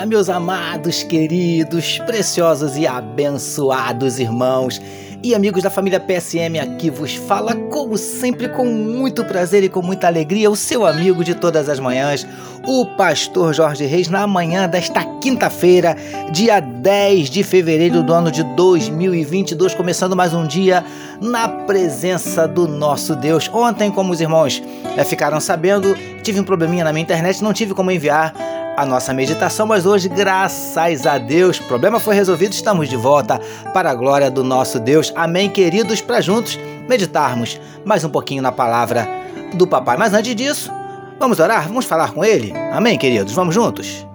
dia, meus amados, queridos, preciosos e abençoados irmãos e amigos da família PSM aqui vos fala, como sempre, com muito prazer e com muita alegria, o seu amigo de todas as manhãs, o pastor Jorge Reis, na manhã desta quinta-feira, dia 10 de fevereiro do ano de 2022, começando mais um dia na presença do nosso Deus. Ontem, como os irmãos já ficaram sabendo, tive um probleminha na minha internet, não tive como enviar a nossa meditação, mas hoje, graças a Deus, o problema foi resolvido, estamos de volta para a glória do nosso Deus. Amém, queridos, para juntos meditarmos mais um pouquinho na palavra do papai. Mas antes disso, vamos orar, vamos falar com ele. Amém, queridos, vamos juntos.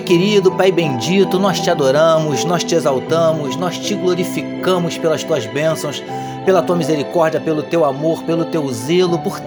Pai querido, Pai bendito, nós te adoramos, nós te exaltamos, nós te glorificamos pelas tuas bênçãos, pela tua misericórdia, pelo teu amor, pelo teu zelo, por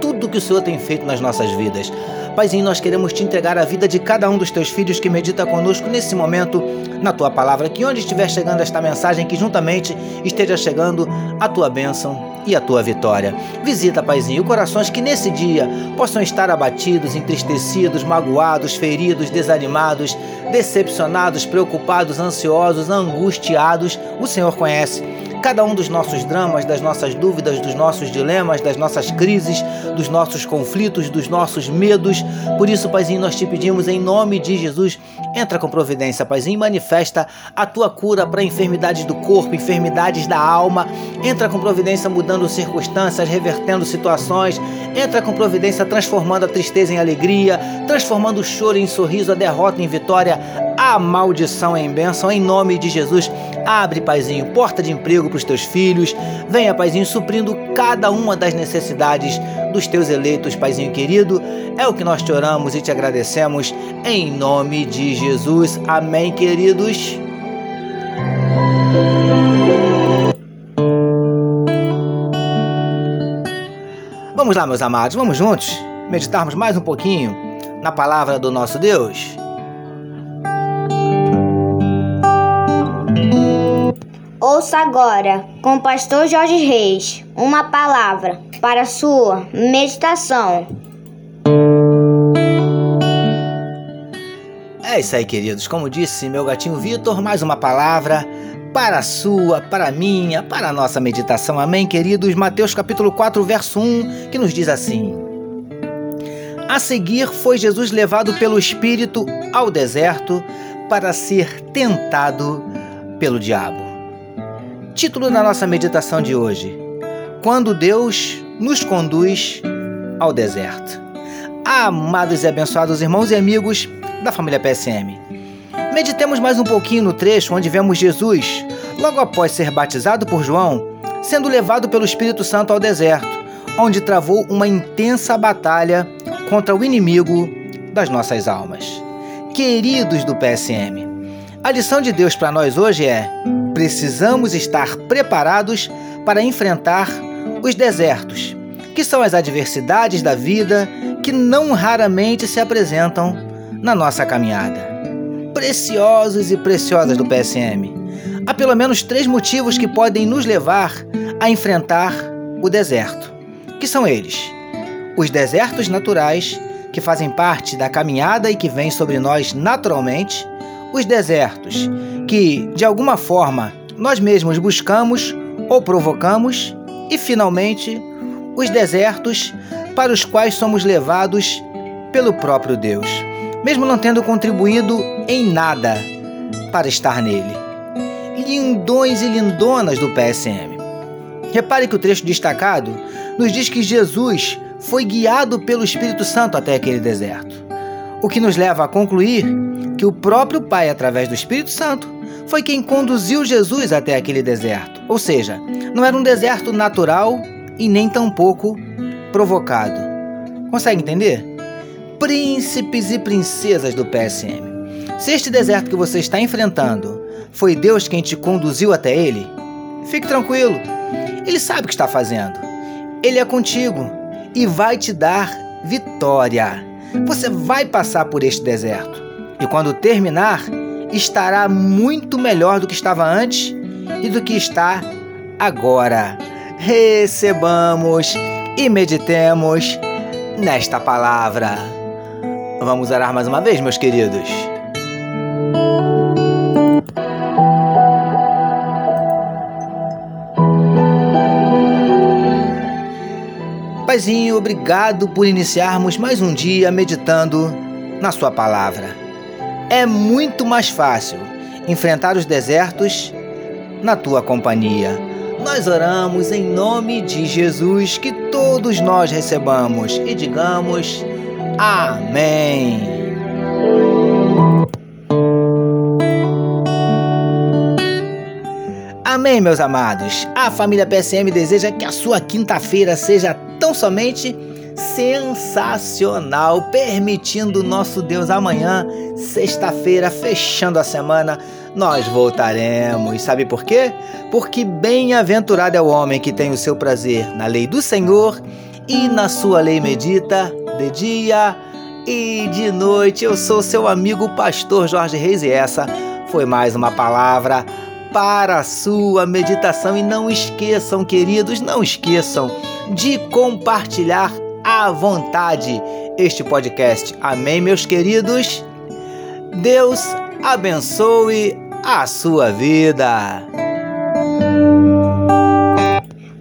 tudo que o Senhor tem feito nas nossas vidas. Paizinho, nós queremos te entregar a vida de cada um dos teus filhos que medita conosco nesse momento na tua palavra. Que onde estiver chegando esta mensagem, que juntamente esteja chegando a tua bênção e a tua vitória. Visita, Paizinho, corações que nesse dia possam estar abatidos, entristecidos, magoados, feridos, desanimados, decepcionados, preocupados, ansiosos, angustiados. O Senhor conhece cada um dos nossos dramas, das nossas dúvidas, dos nossos dilemas, das nossas crises, dos nossos conflitos, dos nossos medos. Por isso, Paizinho, nós te pedimos em nome de Jesus, entra com providência, Paizinho, manifesta a tua cura para enfermidades do corpo, enfermidades da alma. Entra com providência mudando circunstâncias, revertendo situações. Entra com providência transformando a tristeza em alegria, transformando o choro em sorriso, a derrota em vitória, a maldição em bênção. Em nome de Jesus, abre, Paizinho, porta de emprego para os teus filhos. Venha, Paizinho, suprindo cada uma das necessidades dos teus eleitos, Paizinho querido. É o que nós te oramos e te agradecemos em nome de Jesus. Amém, queridos. Vamos lá, meus amados, vamos juntos meditarmos mais um pouquinho na palavra do nosso Deus. Ouça agora, com o pastor Jorge Reis, uma palavra para sua meditação. É isso aí, queridos. Como disse meu gatinho Vitor, mais uma palavra para a sua, para a minha, para a nossa meditação. Amém, queridos? Mateus capítulo 4, verso 1, que nos diz assim: A seguir foi Jesus levado pelo Espírito ao deserto para ser tentado pelo diabo. Título da nossa meditação de hoje: Quando Deus nos conduz ao deserto. Amados e abençoados irmãos e amigos da família PSM, meditemos mais um pouquinho no trecho onde vemos Jesus, logo após ser batizado por João, sendo levado pelo Espírito Santo ao deserto, onde travou uma intensa batalha contra o inimigo das nossas almas. Queridos do PSM, a lição de Deus para nós hoje é: precisamos estar preparados para enfrentar os desertos, que são as adversidades da vida que não raramente se apresentam na nossa caminhada. Preciosos e preciosas do PSM, há pelo menos três motivos que podem nos levar a enfrentar o deserto, que são eles: os desertos naturais, que fazem parte da caminhada e que vêm sobre nós naturalmente. Os desertos, que de alguma forma nós mesmos buscamos ou provocamos, e finalmente os desertos para os quais somos levados pelo próprio Deus, mesmo não tendo contribuído em nada para estar nele. Lindões e lindonas do PSM. Repare que o trecho destacado nos diz que Jesus foi guiado pelo Espírito Santo até aquele deserto, o que nos leva a concluir que o próprio Pai, através do Espírito Santo, foi quem conduziu Jesus até aquele deserto. Ou seja, não era um deserto natural e nem tampouco provocado. Consegue entender? Príncipes e princesas do PSM. Se este deserto que você está enfrentando foi Deus quem te conduziu até ele, fique tranquilo. Ele sabe o que está fazendo. Ele é contigo e vai te dar vitória. Você vai passar por este deserto. E quando terminar, estará muito melhor do que estava antes e do que está agora recebamos e meditemos nesta palavra. Vamos orar mais uma vez, meus queridos. Paizinho, obrigado por iniciarmos mais um dia meditando na Sua palavra. É muito mais fácil enfrentar os desertos na Tua companhia. Nós oramos em nome de Jesus que todos nós recebamos e digamos Amém. Amém, meus amados. A família PSM deseja que a sua quinta-feira seja tão somente sensacional, permitindo nosso Deus amanhã, sexta-feira, fechando a semana, nós voltaremos. Sabe por quê? Porque bem-aventurado é o homem que tem o seu prazer na lei do Senhor e na sua lei medita de dia e de noite. Eu sou seu amigo pastor Jorge Reis e essa foi mais uma palavra para a sua meditação. E não esqueçam, queridos, não esqueçam de compartilhar à vontade este podcast. Amém, meus queridos? Deus abençoe a sua vida.